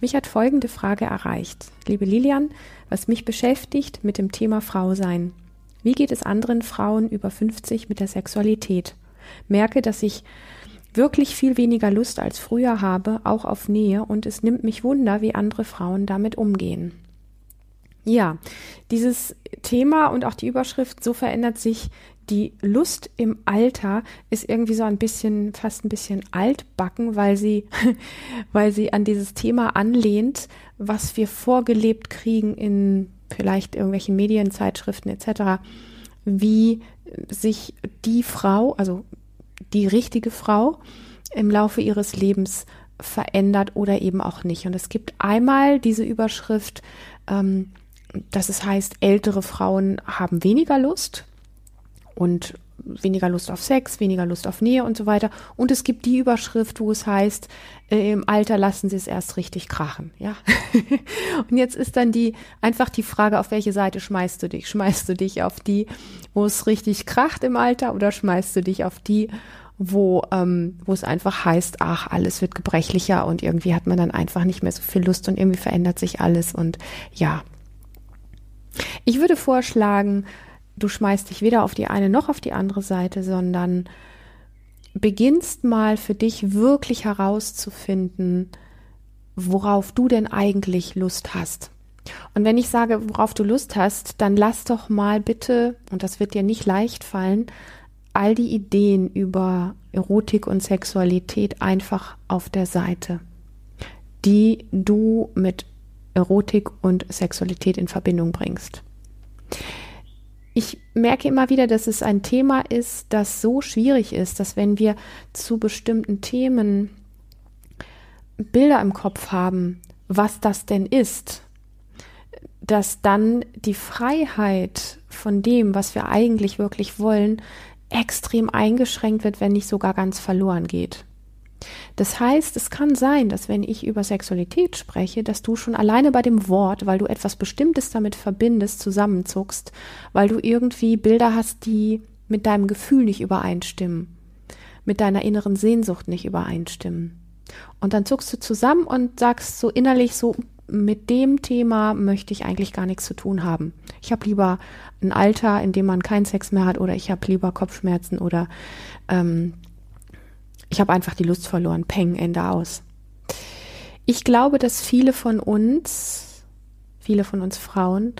Mich hat folgende Frage erreicht. Liebe Lilian, was mich beschäftigt mit dem Thema Frau sein. Wie geht es anderen Frauen über 50 mit der Sexualität? Merke, dass ich wirklich viel weniger Lust als früher habe, auch auf Nähe, und es nimmt mich Wunder, wie andere Frauen damit umgehen. Ja, dieses Thema und auch die Überschrift, so verändert sich die Lust im Alter, ist irgendwie so ein bisschen, fast ein bisschen altbacken, weil sie, weil sie an dieses Thema anlehnt, was wir vorgelebt kriegen in vielleicht irgendwelchen Medienzeitschriften etc., wie sich die Frau, also die richtige Frau im Laufe ihres Lebens verändert oder eben auch nicht. Und es gibt einmal diese Überschrift, ähm, dass es heißt, ältere Frauen haben weniger Lust und weniger Lust auf Sex, weniger Lust auf Nähe und so weiter. Und es gibt die Überschrift, wo es heißt, äh, im Alter lassen sie es erst richtig krachen, ja. und jetzt ist dann die, einfach die Frage, auf welche Seite schmeißt du dich? Schmeißt du dich auf die, wo es richtig kracht im Alter oder schmeißt du dich auf die, wo, ähm, wo es einfach heißt, ach, alles wird gebrechlicher und irgendwie hat man dann einfach nicht mehr so viel Lust und irgendwie verändert sich alles und ja. Ich würde vorschlagen, du schmeißt dich weder auf die eine noch auf die andere Seite, sondern beginnst mal für dich wirklich herauszufinden, worauf du denn eigentlich Lust hast. Und wenn ich sage, worauf du Lust hast, dann lass doch mal bitte, und das wird dir nicht leicht fallen, all die Ideen über Erotik und Sexualität einfach auf der Seite, die du mit Erotik und Sexualität in Verbindung bringst. Ich merke immer wieder, dass es ein Thema ist, das so schwierig ist, dass wenn wir zu bestimmten Themen Bilder im Kopf haben, was das denn ist, dass dann die Freiheit von dem, was wir eigentlich wirklich wollen, extrem eingeschränkt wird, wenn nicht sogar ganz verloren geht. Das heißt, es kann sein, dass wenn ich über Sexualität spreche, dass du schon alleine bei dem Wort, weil du etwas Bestimmtes damit verbindest, zusammenzuckst, weil du irgendwie Bilder hast, die mit deinem Gefühl nicht übereinstimmen, mit deiner inneren Sehnsucht nicht übereinstimmen. Und dann zuckst du zusammen und sagst so innerlich so, mit dem Thema möchte ich eigentlich gar nichts zu tun haben. Ich habe lieber ein Alter, in dem man keinen Sex mehr hat, oder ich habe lieber Kopfschmerzen oder ähm, ich habe einfach die Lust verloren. Peng, Ende aus. Ich glaube, dass viele von uns, viele von uns Frauen,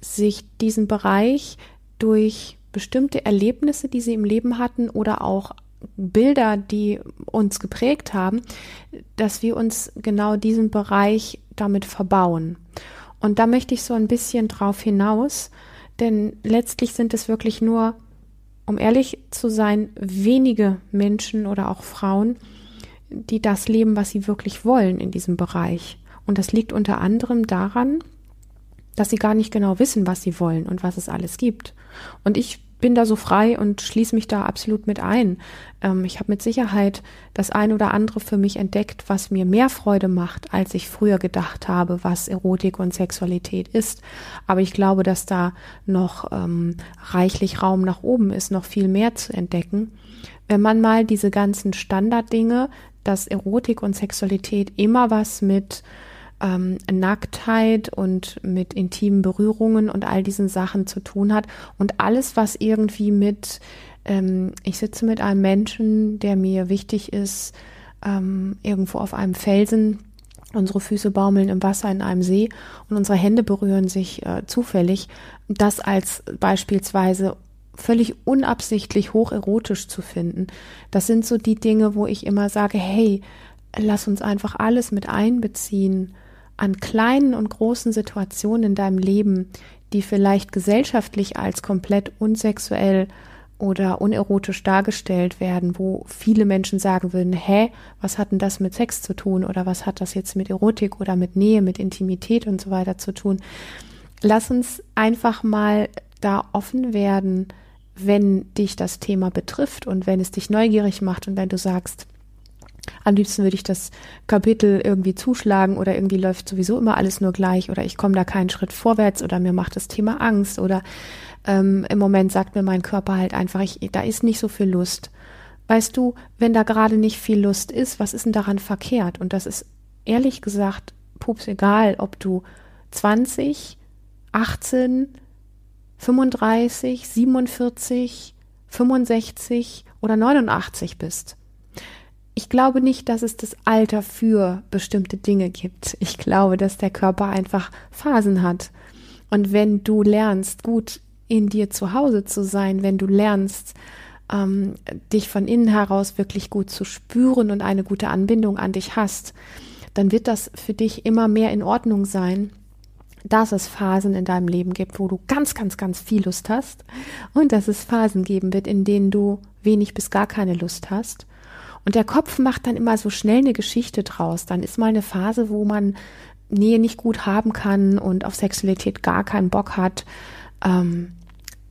sich diesen Bereich durch bestimmte Erlebnisse, die sie im Leben hatten oder auch Bilder, die uns geprägt haben, dass wir uns genau diesen Bereich damit verbauen. Und da möchte ich so ein bisschen drauf hinaus, denn letztlich sind es wirklich nur, um ehrlich zu sein, wenige Menschen oder auch Frauen, die das leben, was sie wirklich wollen in diesem Bereich. Und das liegt unter anderem daran, dass sie gar nicht genau wissen, was sie wollen und was es alles gibt. Und ich bin da so frei und schließe mich da absolut mit ein. Ähm, ich habe mit Sicherheit das ein oder andere für mich entdeckt, was mir mehr Freude macht, als ich früher gedacht habe, was Erotik und Sexualität ist. Aber ich glaube, dass da noch ähm, reichlich Raum nach oben ist, noch viel mehr zu entdecken. Wenn man mal diese ganzen Standarddinge, dass Erotik und Sexualität immer was mit ähm, Nacktheit und mit intimen Berührungen und all diesen Sachen zu tun hat. Und alles, was irgendwie mit, ähm, ich sitze mit einem Menschen, der mir wichtig ist, ähm, irgendwo auf einem Felsen, unsere Füße baumeln im Wasser in einem See und unsere Hände berühren sich äh, zufällig, das als beispielsweise völlig unabsichtlich hocherotisch zu finden. Das sind so die Dinge, wo ich immer sage, hey, lass uns einfach alles mit einbeziehen an kleinen und großen Situationen in deinem Leben, die vielleicht gesellschaftlich als komplett unsexuell oder unerotisch dargestellt werden, wo viele Menschen sagen würden, hä, was hat denn das mit Sex zu tun oder was hat das jetzt mit Erotik oder mit Nähe, mit Intimität und so weiter zu tun. Lass uns einfach mal da offen werden, wenn dich das Thema betrifft und wenn es dich neugierig macht und wenn du sagst, am liebsten würde ich das Kapitel irgendwie zuschlagen oder irgendwie läuft sowieso immer alles nur gleich oder ich komme da keinen Schritt vorwärts oder mir macht das Thema Angst oder ähm, im Moment sagt mir mein Körper halt einfach, ich, da ist nicht so viel Lust. Weißt du, wenn da gerade nicht viel Lust ist, was ist denn daran verkehrt? Und das ist ehrlich gesagt, pups egal, ob du 20, 18, 35, 47, 65 oder 89 bist. Ich glaube nicht, dass es das Alter für bestimmte Dinge gibt. Ich glaube, dass der Körper einfach Phasen hat. Und wenn du lernst, gut in dir zu Hause zu sein, wenn du lernst, ähm, dich von innen heraus wirklich gut zu spüren und eine gute Anbindung an dich hast, dann wird das für dich immer mehr in Ordnung sein, dass es Phasen in deinem Leben gibt, wo du ganz, ganz, ganz viel Lust hast und dass es Phasen geben wird, in denen du wenig bis gar keine Lust hast. Und der Kopf macht dann immer so schnell eine Geschichte draus. Dann ist mal eine Phase, wo man Nähe nicht gut haben kann und auf Sexualität gar keinen Bock hat. Ähm,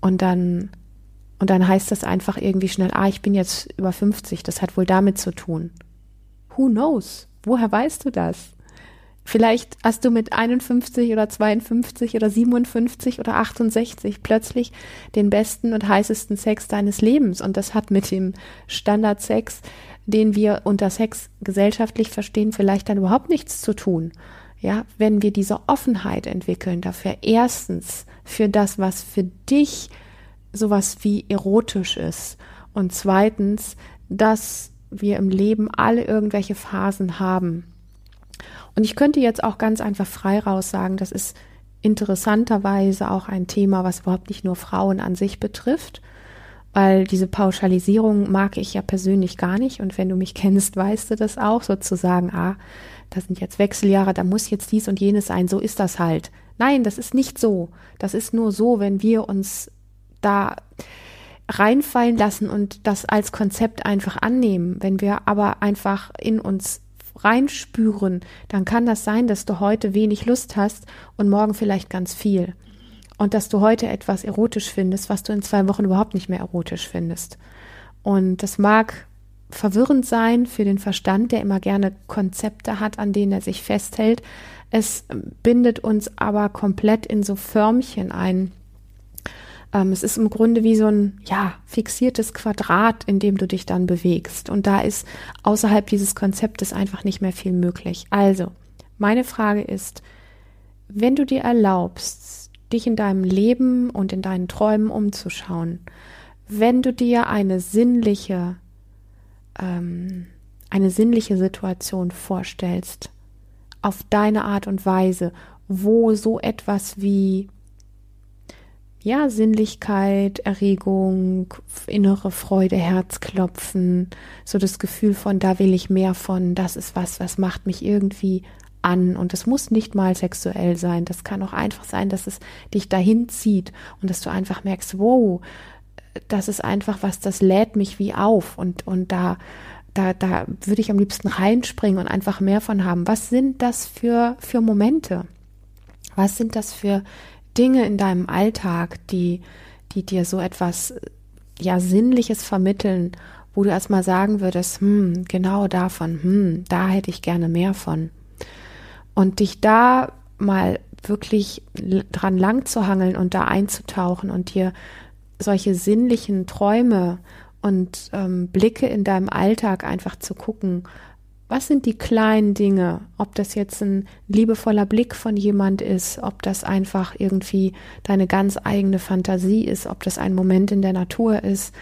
und dann, und dann heißt das einfach irgendwie schnell, ah, ich bin jetzt über 50, das hat wohl damit zu tun. Who knows? Woher weißt du das? Vielleicht hast du mit 51 oder 52 oder 57 oder 68 plötzlich den besten und heißesten Sex deines Lebens. Und das hat mit dem Standardsex, den wir unter Sex gesellschaftlich verstehen, vielleicht dann überhaupt nichts zu tun. Ja, wenn wir diese Offenheit entwickeln dafür, erstens für das, was für dich sowas wie erotisch ist und zweitens, dass wir im Leben alle irgendwelche Phasen haben. Und ich könnte jetzt auch ganz einfach frei raus sagen, das ist interessanterweise auch ein Thema, was überhaupt nicht nur Frauen an sich betrifft, weil diese Pauschalisierung mag ich ja persönlich gar nicht. Und wenn du mich kennst, weißt du das auch, sozusagen, ah, das sind jetzt Wechseljahre, da muss jetzt dies und jenes sein, so ist das halt. Nein, das ist nicht so. Das ist nur so, wenn wir uns da reinfallen lassen und das als Konzept einfach annehmen. Wenn wir aber einfach in uns reinspüren, dann kann das sein, dass du heute wenig Lust hast und morgen vielleicht ganz viel. Und dass du heute etwas erotisch findest, was du in zwei Wochen überhaupt nicht mehr erotisch findest. Und das mag verwirrend sein für den Verstand, der immer gerne Konzepte hat, an denen er sich festhält. Es bindet uns aber komplett in so Förmchen ein. Ähm, es ist im Grunde wie so ein, ja, fixiertes Quadrat, in dem du dich dann bewegst. Und da ist außerhalb dieses Konzeptes einfach nicht mehr viel möglich. Also, meine Frage ist, wenn du dir erlaubst, dich in deinem Leben und in deinen Träumen umzuschauen, wenn du dir eine sinnliche ähm, eine sinnliche Situation vorstellst, auf deine Art und Weise, wo so etwas wie ja, Sinnlichkeit, Erregung, innere Freude, Herzklopfen, so das Gefühl von, da will ich mehr von, das ist was, was macht mich irgendwie an. Und es muss nicht mal sexuell sein. Das kann auch einfach sein, dass es dich dahin zieht und dass du einfach merkst, wow, das ist einfach was, das lädt mich wie auf und, und da, da, da würde ich am liebsten reinspringen und einfach mehr von haben. Was sind das für, für Momente? Was sind das für Dinge in deinem Alltag, die, die dir so etwas, ja, Sinnliches vermitteln, wo du erstmal sagen würdest, hm, genau davon, hm, da hätte ich gerne mehr von. Und dich da mal wirklich dran lang zu hangeln und da einzutauchen und dir solche sinnlichen Träume und ähm, Blicke in deinem Alltag einfach zu gucken, was sind die kleinen Dinge, ob das jetzt ein liebevoller Blick von jemand ist, ob das einfach irgendwie deine ganz eigene Fantasie ist, ob das ein Moment in der Natur ist,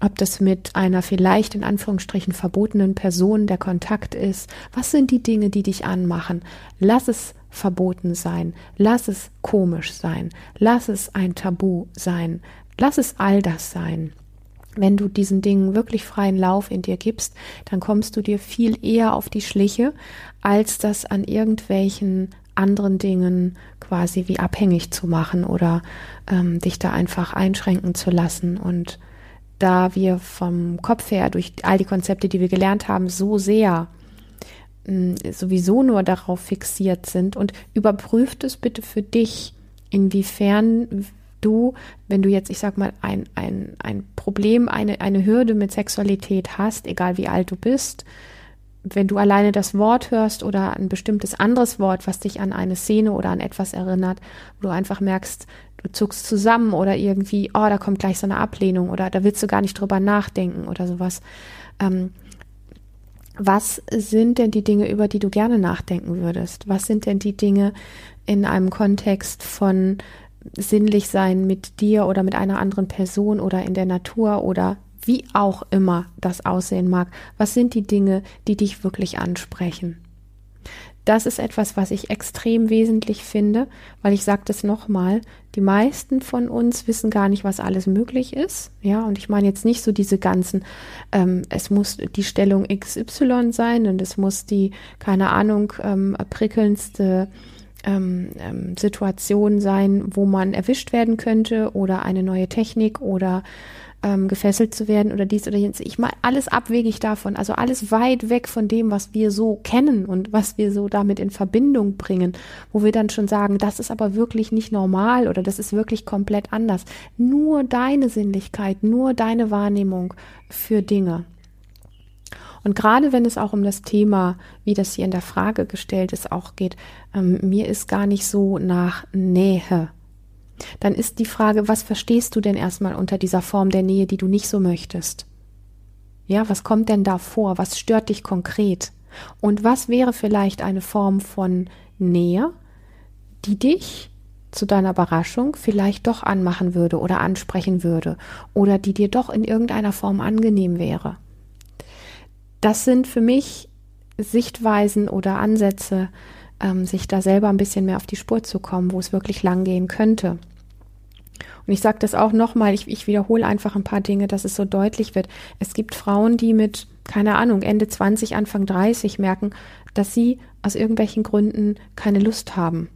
ob das mit einer vielleicht in Anführungsstrichen verbotenen Person der Kontakt ist. Was sind die Dinge, die dich anmachen? Lass es verboten sein, lass es komisch sein, lass es ein Tabu sein, Lass es all das sein. Wenn du diesen Dingen wirklich freien Lauf in dir gibst, dann kommst du dir viel eher auf die Schliche, als das an irgendwelchen anderen Dingen quasi wie abhängig zu machen oder ähm, dich da einfach einschränken zu lassen. Und da wir vom Kopf her durch all die Konzepte, die wir gelernt haben, so sehr hm, sowieso nur darauf fixiert sind und überprüft es bitte für dich, inwiefern du, wenn du jetzt, ich sag mal, ein, ein, ein Problem, eine, eine Hürde mit Sexualität hast, egal wie alt du bist, wenn du alleine das Wort hörst oder ein bestimmtes anderes Wort, was dich an eine Szene oder an etwas erinnert, wo du einfach merkst, du zuckst zusammen oder irgendwie, oh, da kommt gleich so eine Ablehnung oder da willst du gar nicht drüber nachdenken oder sowas. Ähm, was sind denn die Dinge, über die du gerne nachdenken würdest? Was sind denn die Dinge in einem Kontext von sinnlich sein mit dir oder mit einer anderen Person oder in der Natur oder wie auch immer das aussehen mag? Was sind die Dinge, die dich wirklich ansprechen? Das ist etwas, was ich extrem wesentlich finde, weil ich sage das nochmal, die meisten von uns wissen gar nicht, was alles möglich ist. Ja, und ich meine jetzt nicht so diese ganzen, ähm, es muss die Stellung XY sein und es muss die, keine Ahnung, ähm, prickelndste ähm, ähm, Situation sein, wo man erwischt werden könnte oder eine neue Technik oder ähm, gefesselt zu werden oder dies oder jenes. Ich meine, alles abwegig davon, also alles weit weg von dem, was wir so kennen und was wir so damit in Verbindung bringen, wo wir dann schon sagen, das ist aber wirklich nicht normal oder das ist wirklich komplett anders. Nur deine Sinnlichkeit, nur deine Wahrnehmung für Dinge. Und gerade wenn es auch um das Thema, wie das hier in der Frage gestellt ist, auch geht, ähm, mir ist gar nicht so nach Nähe dann ist die Frage, was verstehst du denn erstmal unter dieser Form der Nähe, die du nicht so möchtest? Ja, was kommt denn da vor? Was stört dich konkret? Und was wäre vielleicht eine Form von Nähe, die dich zu deiner Überraschung vielleicht doch anmachen würde oder ansprechen würde oder die dir doch in irgendeiner Form angenehm wäre? Das sind für mich Sichtweisen oder Ansätze, ähm, sich da selber ein bisschen mehr auf die Spur zu kommen, wo es wirklich lang gehen könnte. Und ich sage das auch nochmal, ich, ich wiederhole einfach ein paar Dinge, dass es so deutlich wird. Es gibt Frauen, die mit, keine Ahnung, Ende 20, Anfang 30 merken, dass sie aus irgendwelchen Gründen keine Lust haben.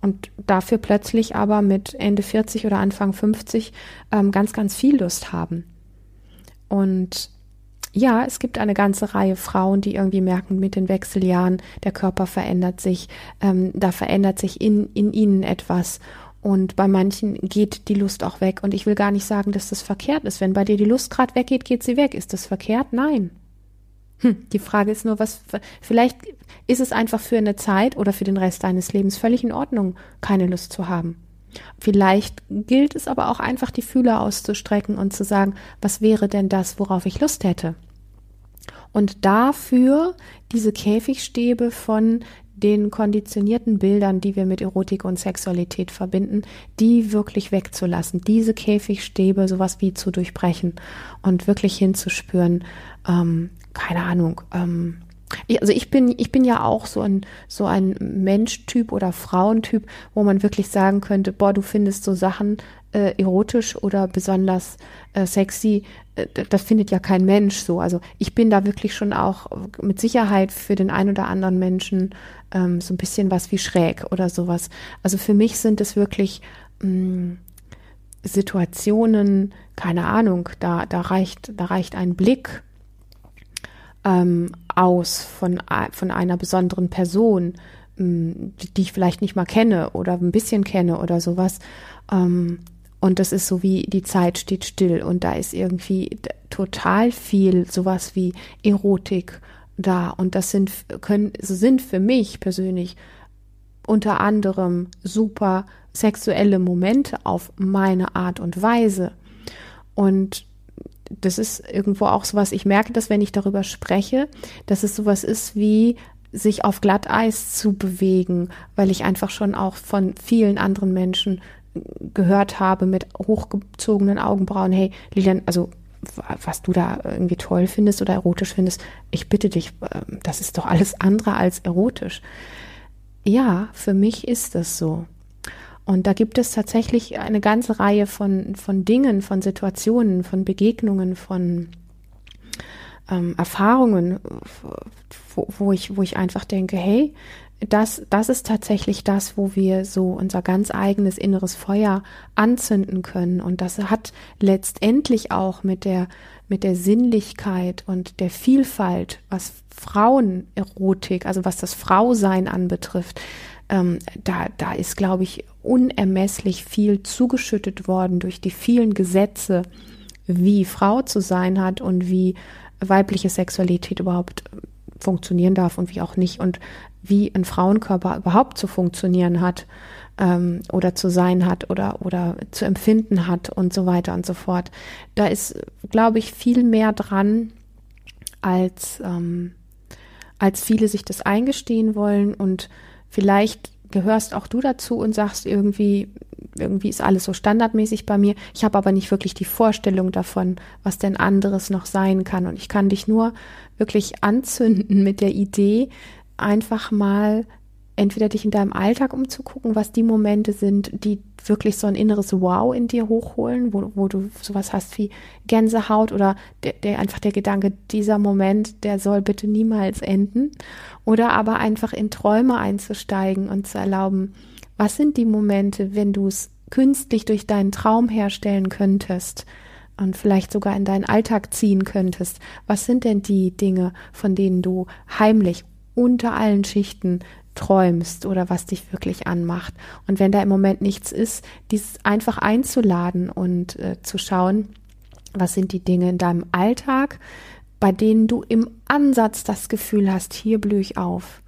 Und dafür plötzlich aber mit Ende 40 oder Anfang 50 ähm, ganz, ganz viel Lust haben. Und ja, es gibt eine ganze Reihe Frauen, die irgendwie merken, mit den Wechseljahren, der Körper verändert sich, ähm, da verändert sich in, in ihnen etwas. Und bei manchen geht die Lust auch weg. Und ich will gar nicht sagen, dass das verkehrt ist. Wenn bei dir die Lust gerade weggeht, geht sie weg. Ist das verkehrt? Nein. Hm, die Frage ist nur, was, vielleicht ist es einfach für eine Zeit oder für den Rest deines Lebens völlig in Ordnung, keine Lust zu haben. Vielleicht gilt es aber auch einfach, die Fühler auszustrecken und zu sagen, was wäre denn das, worauf ich Lust hätte? Und dafür diese Käfigstäbe von den konditionierten Bildern, die wir mit Erotik und Sexualität verbinden, die wirklich wegzulassen, diese Käfigstäbe sowas wie zu durchbrechen und wirklich hinzuspüren, ähm, keine Ahnung, ähm, ich, also ich bin, ich bin ja auch so ein, so ein Menschtyp oder Frauentyp, wo man wirklich sagen könnte, boah, du findest so Sachen äh, erotisch oder besonders äh, sexy, äh, das findet ja kein Mensch so. Also ich bin da wirklich schon auch mit Sicherheit für den einen oder anderen Menschen ähm, so ein bisschen was wie schräg oder sowas. Also für mich sind es wirklich mh, mm, Situationen, keine Ahnung, da, da reicht, da reicht ein Blick ähm, aus von, von einer besonderen Person, ähm, die, ich vielleicht nicht mal kenne oder ein bisschen kenne oder sowas. Ähm, und das ist so wie die Zeit steht still und da ist irgendwie total viel sowas wie Erotik da. Und das sind, können, sind für mich persönlich unter anderem super sexuelle Momente auf meine Art und Weise. Und das ist irgendwo auch sowas, ich merke das, wenn ich darüber spreche, dass es sowas ist wie sich auf Glatteis zu bewegen, weil ich einfach schon auch von vielen anderen Menschen gehört habe mit hochgezogenen Augenbrauen, hey, Lilian, also was du da irgendwie toll findest oder erotisch findest, ich bitte dich, ähm, das ist doch alles andere als erotisch. Ja, für mich ist das so. Und da gibt es tatsächlich eine ganze Reihe von, von Dingen, von Situationen, von Begegnungen, von ähm, Erfahrungen, wo, wo, ich, wo ich einfach denke, hey, das, das ist tatsächlich das, wo wir so unser ganz eigenes inneres Feuer anzünden können. Und das hat letztendlich auch mit der, mit der Sinnlichkeit und der Vielfalt, was Frauenerotik, also was das Frausein anbetrifft, ähm, da, da ist, glaube ich, unermesslich viel zugeschüttet worden durch die vielen Gesetze, wie Frau zu sein hat und wie weibliche Sexualität überhaupt funktionieren darf und wie auch nicht und wie ein Frauenkörper überhaupt zu funktionieren hat ähm, oder zu sein hat oder oder zu empfinden hat und so weiter und so fort. Da ist, glaube ich, viel mehr dran, als ähm, als viele sich das eingestehen wollen und vielleicht gehörst auch du dazu und sagst irgendwie, irgendwie ist alles so standardmäßig bei mir. Ich habe aber nicht wirklich die Vorstellung davon, was denn anderes noch sein kann. Und ich kann dich nur wirklich anzünden mit der Idee, einfach mal entweder dich in deinem Alltag umzugucken, was die Momente sind, die wirklich so ein inneres Wow in dir hochholen, wo, wo du sowas hast wie Gänsehaut oder der, der einfach der Gedanke, dieser Moment, der soll bitte niemals enden. Oder aber einfach in Träume einzusteigen und zu erlauben, was sind die Momente, wenn du es künstlich durch deinen Traum herstellen könntest und vielleicht sogar in deinen Alltag ziehen könntest? Was sind denn die Dinge, von denen du heimlich unter allen Schichten träumst oder was dich wirklich anmacht. Und wenn da im Moment nichts ist, dies einfach einzuladen und äh, zu schauen, was sind die Dinge in deinem Alltag, bei denen du im Ansatz das Gefühl hast, hier blühe ich auf.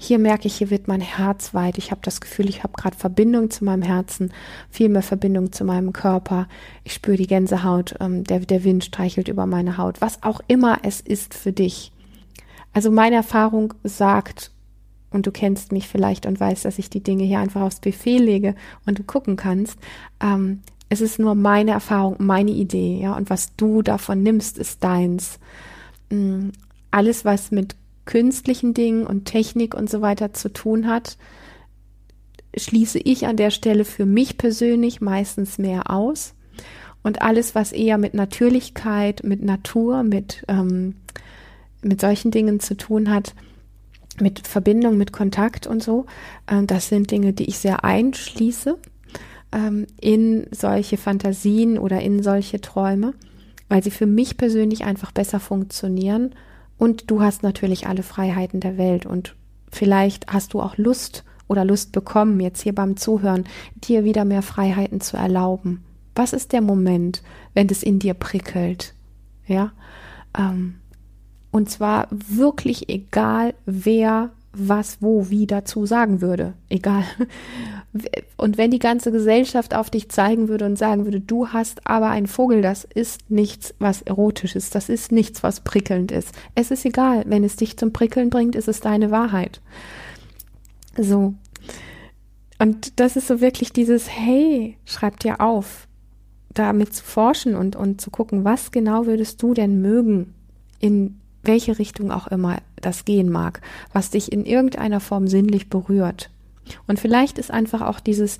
Hier merke ich, hier wird mein Herz weit. Ich habe das Gefühl, ich habe gerade Verbindung zu meinem Herzen, viel mehr Verbindung zu meinem Körper. Ich spüre die Gänsehaut, ähm, der, der Wind streichelt über meine Haut. Was auch immer es ist für dich. Also meine Erfahrung sagt, und du kennst mich vielleicht und weißt, dass ich die Dinge hier einfach aufs Buffet lege und du gucken kannst. Ähm, es ist nur meine Erfahrung, meine Idee, ja, und was du davon nimmst, ist deins. Mm, alles, was mit künstlichen Dingen und Technik und so weiter zu tun hat, schließe ich an der Stelle für mich persönlich meistens mehr aus. Und alles, was eher mit Natürlichkeit, mit Natur, mit, ähm, mit solchen Dingen zu tun hat, mit Verbindung, mit Kontakt und so. Ähm, das sind Dinge, die ich sehr einschließe ähm, in solche Fantasien oder in solche Träume, weil sie für mich persönlich einfach besser funktionieren. Und du hast natürlich alle Freiheiten der Welt und vielleicht hast du auch Lust oder Lust bekommen, jetzt hier beim Zuhören, dir wieder mehr Freiheiten zu erlauben. Was ist der Moment, wenn es in dir prickelt? Ja, ähm, und zwar wirklich egal, wer was, wo, wie dazu sagen würde. Egal. Und wenn die ganze Gesellschaft auf dich zeigen würde und sagen würde, du hast aber einen Vogel, das ist nichts, was erotisch ist, das ist nichts, was prickelnd ist. Es ist egal, wenn es dich zum Prickeln bringt, ist es deine Wahrheit. So. Und das ist so wirklich dieses, hey, schreib dir auf, damit zu forschen und, und zu gucken, was genau würdest du denn mögen in welche Richtung auch immer das gehen mag, was dich in irgendeiner Form sinnlich berührt. Und vielleicht ist einfach auch dieses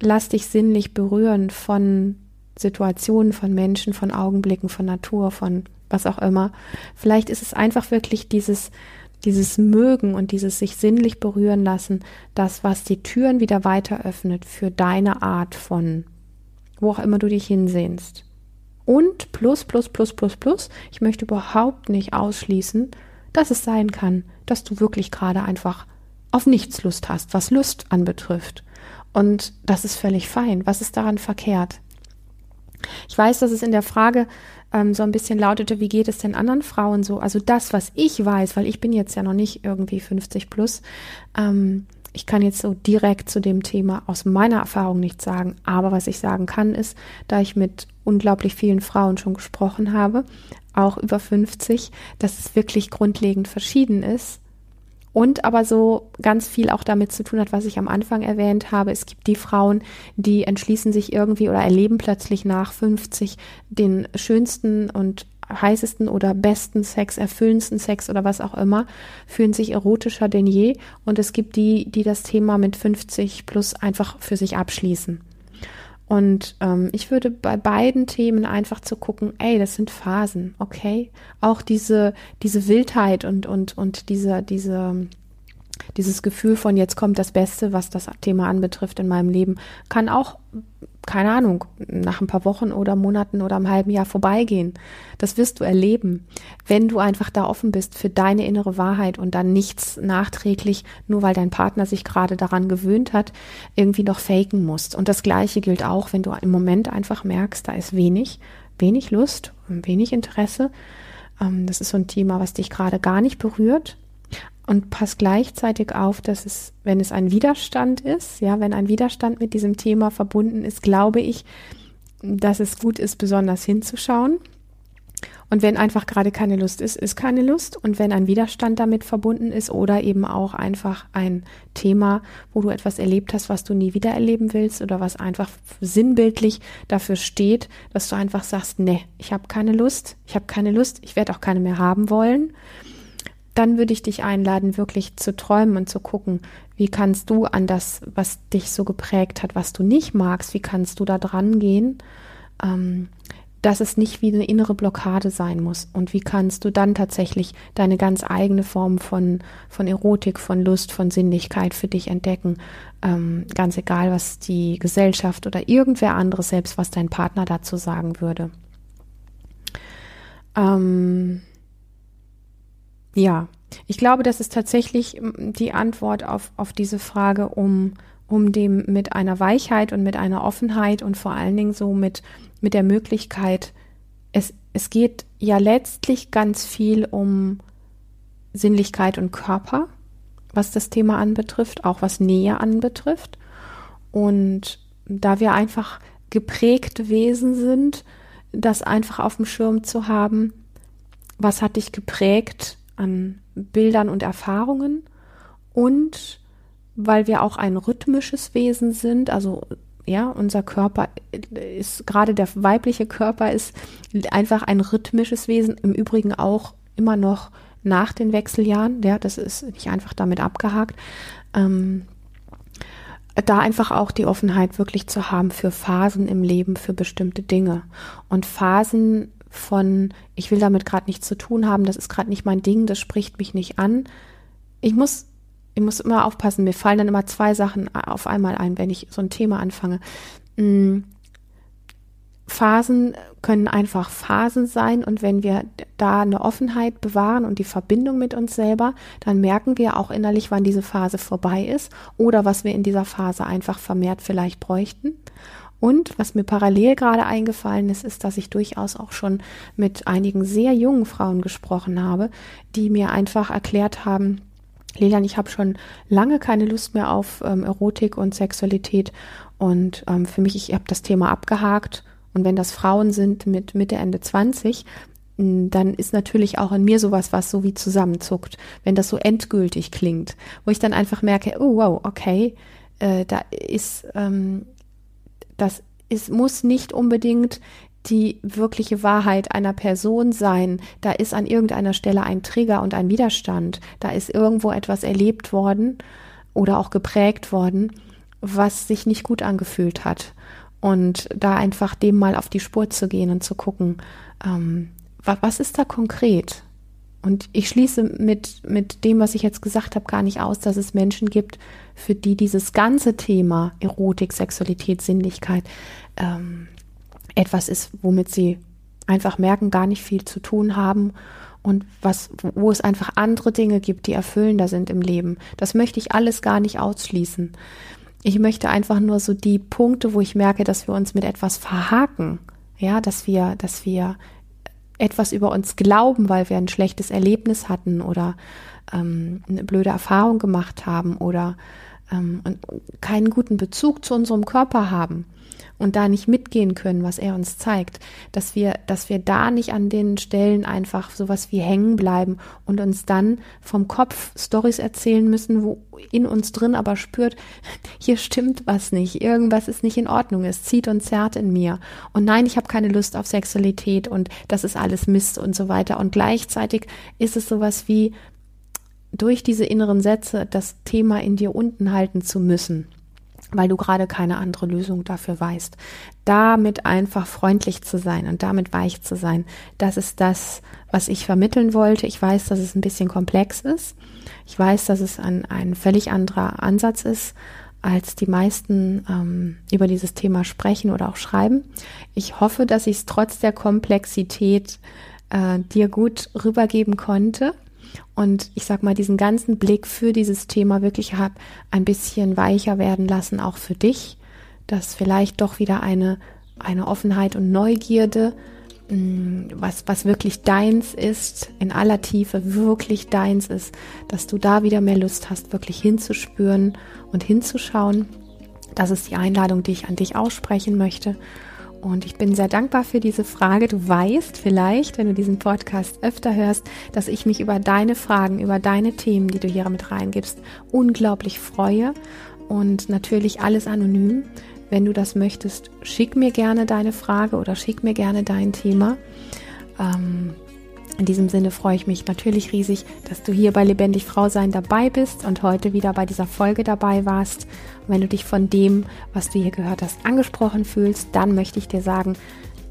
lass dich sinnlich berühren von Situationen, von Menschen, von Augenblicken, von Natur, von was auch immer. Vielleicht ist es einfach wirklich dieses dieses Mögen und dieses sich sinnlich berühren lassen, das, was die Türen wieder weiter öffnet für deine Art von, wo auch immer du dich hinsehnst. Und plus, plus, plus, plus, plus, ich möchte überhaupt nicht ausschließen, dass es sein kann, dass du wirklich gerade einfach auf nichts Lust hast, was Lust anbetrifft. Und das ist völlig fein. Was ist daran verkehrt? Ich weiß, dass es in der Frage ähm, so ein bisschen lautete, wie geht es denn anderen Frauen so? Also das, was ich weiß, weil ich bin jetzt ja noch nicht irgendwie 50 plus, ähm, ich kann jetzt so direkt zu dem Thema aus meiner Erfahrung nichts sagen, aber was ich sagen kann, ist, da ich mit unglaublich vielen Frauen schon gesprochen habe, auch über 50, dass es wirklich grundlegend verschieden ist und aber so ganz viel auch damit zu tun hat, was ich am Anfang erwähnt habe. Es gibt die Frauen, die entschließen sich irgendwie oder erleben plötzlich nach 50 den schönsten und heißesten oder besten Sex, erfüllendsten Sex oder was auch immer, fühlen sich erotischer denn je. Und es gibt die, die das Thema mit 50 plus einfach für sich abschließen. Und ähm, ich würde bei beiden Themen einfach zu gucken, ey, das sind Phasen, okay? Auch diese, diese Wildheit und, und, und diese, diese, dieses Gefühl von jetzt kommt das Beste, was das Thema anbetrifft in meinem Leben, kann auch keine Ahnung, nach ein paar Wochen oder Monaten oder einem halben Jahr vorbeigehen. Das wirst du erleben, wenn du einfach da offen bist für deine innere Wahrheit und dann nichts nachträglich, nur weil dein Partner sich gerade daran gewöhnt hat, irgendwie noch faken musst. Und das Gleiche gilt auch, wenn du im Moment einfach merkst, da ist wenig, wenig Lust und wenig Interesse. Ähm, das ist so ein Thema, was dich gerade gar nicht berührt und pass gleichzeitig auf, dass es, wenn es ein Widerstand ist, ja, wenn ein Widerstand mit diesem Thema verbunden ist, glaube ich, dass es gut ist, besonders hinzuschauen. Und wenn einfach gerade keine Lust ist, ist keine Lust. Und wenn ein Widerstand damit verbunden ist oder eben auch einfach ein Thema, wo du etwas erlebt hast, was du nie wieder erleben willst oder was einfach sinnbildlich dafür steht, dass du einfach sagst, nee, ich habe keine Lust, ich habe keine Lust, ich werde auch keine mehr haben wollen, dann würde ich dich einladen, wirklich zu träumen und zu gucken, wie kannst du an das, was dich so geprägt hat, was du nicht magst, wie kannst du da dran gehen, ähm, dass es nicht wie eine innere Blockade sein muss. Und wie kannst du dann tatsächlich deine ganz eigene Form von, von Erotik, von Lust, von Sinnlichkeit für dich entdecken. Ähm, ganz egal, was die Gesellschaft oder irgendwer anderes, selbst was dein Partner dazu sagen würde. Ähm, ja, ich glaube, das ist tatsächlich die Antwort auf, auf diese Frage, um, um dem mit einer Weichheit und mit einer Offenheit und vor allen Dingen so mit, mit der Möglichkeit, es, es geht ja letztlich ganz viel um Sinnlichkeit und Körper, was das Thema anbetrifft, auch was Nähe anbetrifft. Und da wir einfach geprägte Wesen sind, das einfach auf dem Schirm zu haben, was hat dich geprägt, an Bildern und Erfahrungen und weil wir auch ein rhythmisches Wesen sind, also ja, unser Körper ist, gerade der weibliche Körper ist einfach ein rhythmisches Wesen, im Übrigen auch immer noch nach den Wechseljahren, ja, das ist nicht einfach damit abgehakt. Ähm, da einfach auch die Offenheit wirklich zu haben für Phasen im Leben, für bestimmte Dinge. Und Phasen von, ich will damit gerade nichts zu tun haben, das ist gerade nicht mein Ding, das spricht mich nicht an. Ich muss, ich muss immer aufpassen, mir fallen dann immer zwei Sachen auf einmal ein, wenn ich so ein Thema anfange. Hm. Phasen können einfach Phasen sein und wenn wir da eine Offenheit bewahren und die Verbindung mit uns selber, dann merken wir auch innerlich, wann diese Phase vorbei ist oder was wir in dieser Phase einfach vermehrt vielleicht bräuchten. Und was mir parallel gerade eingefallen ist, ist, dass ich durchaus auch schon mit einigen sehr jungen Frauen gesprochen habe, die mir einfach erklärt haben, Lilian, ich habe schon lange keine Lust mehr auf ähm, Erotik und Sexualität. Und ähm, für mich, ich habe das Thema abgehakt. Und wenn das Frauen sind mit Mitte, Ende 20, dann ist natürlich auch in mir sowas, was so wie zusammenzuckt, wenn das so endgültig klingt, wo ich dann einfach merke, oh wow, okay, äh, da ist ähm, das es muss nicht unbedingt die wirkliche Wahrheit einer Person sein. Da ist an irgendeiner Stelle ein Trigger und ein Widerstand. Da ist irgendwo etwas erlebt worden oder auch geprägt worden, was sich nicht gut angefühlt hat. Und da einfach dem mal auf die Spur zu gehen und zu gucken, ähm, was ist da konkret? Und ich schließe mit, mit dem, was ich jetzt gesagt habe, gar nicht aus, dass es Menschen gibt, für die dieses ganze Thema Erotik, Sexualität, Sinnlichkeit ähm, etwas ist, womit sie einfach merken, gar nicht viel zu tun haben und was, wo es einfach andere Dinge gibt, die erfüllender sind im Leben. Das möchte ich alles gar nicht ausschließen. Ich möchte einfach nur so die Punkte, wo ich merke, dass wir uns mit etwas verhaken, ja, dass wir, dass wir etwas über uns glauben, weil wir ein schlechtes Erlebnis hatten oder ähm, eine blöde Erfahrung gemacht haben oder ähm, keinen guten Bezug zu unserem Körper haben und da nicht mitgehen können, was er uns zeigt, dass wir, dass wir da nicht an den Stellen einfach sowas wie hängen bleiben und uns dann vom Kopf Stories erzählen müssen, wo in uns drin aber spürt, hier stimmt was nicht, irgendwas ist nicht in Ordnung, es zieht und zerrt in mir. Und nein, ich habe keine Lust auf Sexualität und das ist alles Mist und so weiter. Und gleichzeitig ist es sowas wie durch diese inneren Sätze das Thema in dir unten halten zu müssen weil du gerade keine andere Lösung dafür weißt. Damit einfach freundlich zu sein und damit weich zu sein, das ist das, was ich vermitteln wollte. Ich weiß, dass es ein bisschen komplex ist. Ich weiß, dass es ein, ein völlig anderer Ansatz ist, als die meisten ähm, über dieses Thema sprechen oder auch schreiben. Ich hoffe, dass ich es trotz der Komplexität äh, dir gut rübergeben konnte und ich sag mal, diesen ganzen Blick für dieses Thema wirklich habe ein bisschen weicher werden lassen, auch für dich, dass vielleicht doch wieder eine, eine Offenheit und Neugierde, mm, was, was wirklich deins ist, in aller Tiefe wirklich deins ist, dass du da wieder mehr Lust hast, wirklich hinzuspüren und hinzuschauen. Das ist die Einladung, die ich an dich aussprechen möchte. Und ich bin sehr dankbar für diese Frage. Du weißt vielleicht, wenn du diesen Podcast öfter hörst, dass ich mich über deine Fragen, über deine Themen, die du hier mit reingibst, unglaublich freue. Und natürlich alles anonym. Wenn du das möchtest, schick mir gerne deine Frage oder schick mir gerne dein Thema. Ähm, in diesem Sinne freue ich mich natürlich riesig, dass du hier bei Lebendig Frau sein dabei bist und heute wieder bei dieser Folge dabei warst. Und wenn du dich von dem, was du hier gehört hast, angesprochen fühlst, dann möchte ich dir sagen,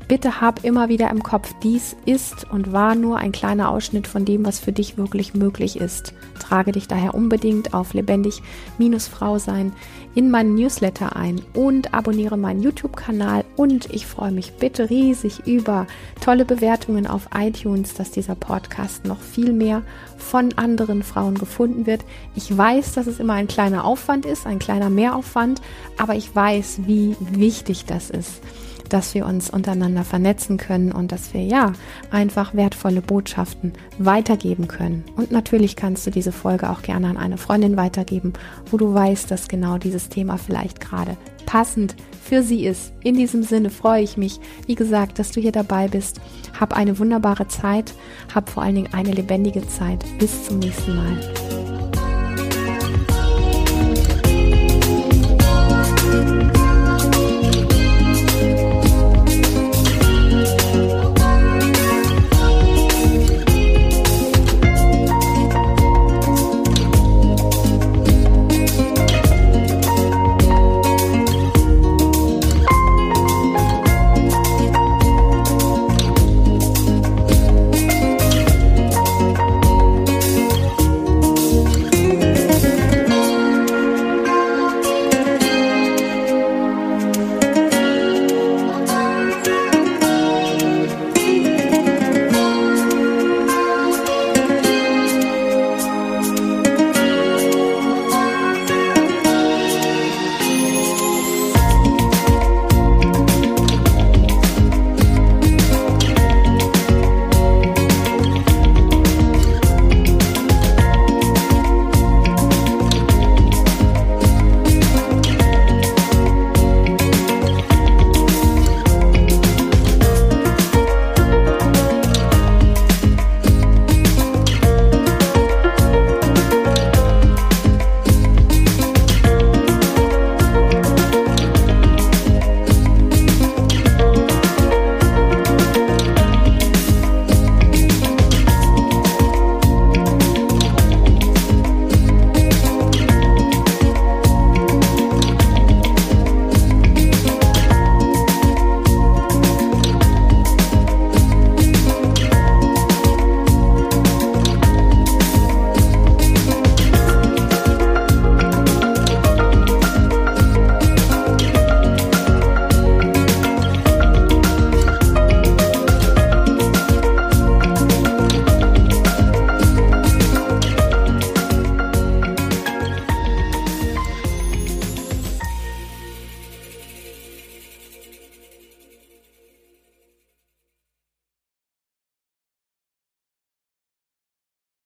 bitte hab immer wieder im Kopf, dies ist und war nur ein kleiner Ausschnitt von dem, was für dich wirklich möglich ist. Trage dich daher unbedingt auf lebendig-frau sein in meinen Newsletter ein und abonniere meinen YouTube-Kanal und ich freue mich bitte riesig über tolle Bewertungen auf iTunes, dass dieser Podcast noch viel mehr von anderen Frauen gefunden wird. Ich weiß, dass es immer ein kleiner Aufwand ist, ein kleiner Mehraufwand, aber ich weiß, wie wichtig das ist dass wir uns untereinander vernetzen können und dass wir ja einfach wertvolle Botschaften weitergeben können. Und natürlich kannst du diese Folge auch gerne an eine Freundin weitergeben, wo du weißt, dass genau dieses Thema vielleicht gerade passend für sie ist. In diesem Sinne freue ich mich, wie gesagt, dass du hier dabei bist. Hab eine wunderbare Zeit, hab vor allen Dingen eine lebendige Zeit. Bis zum nächsten Mal.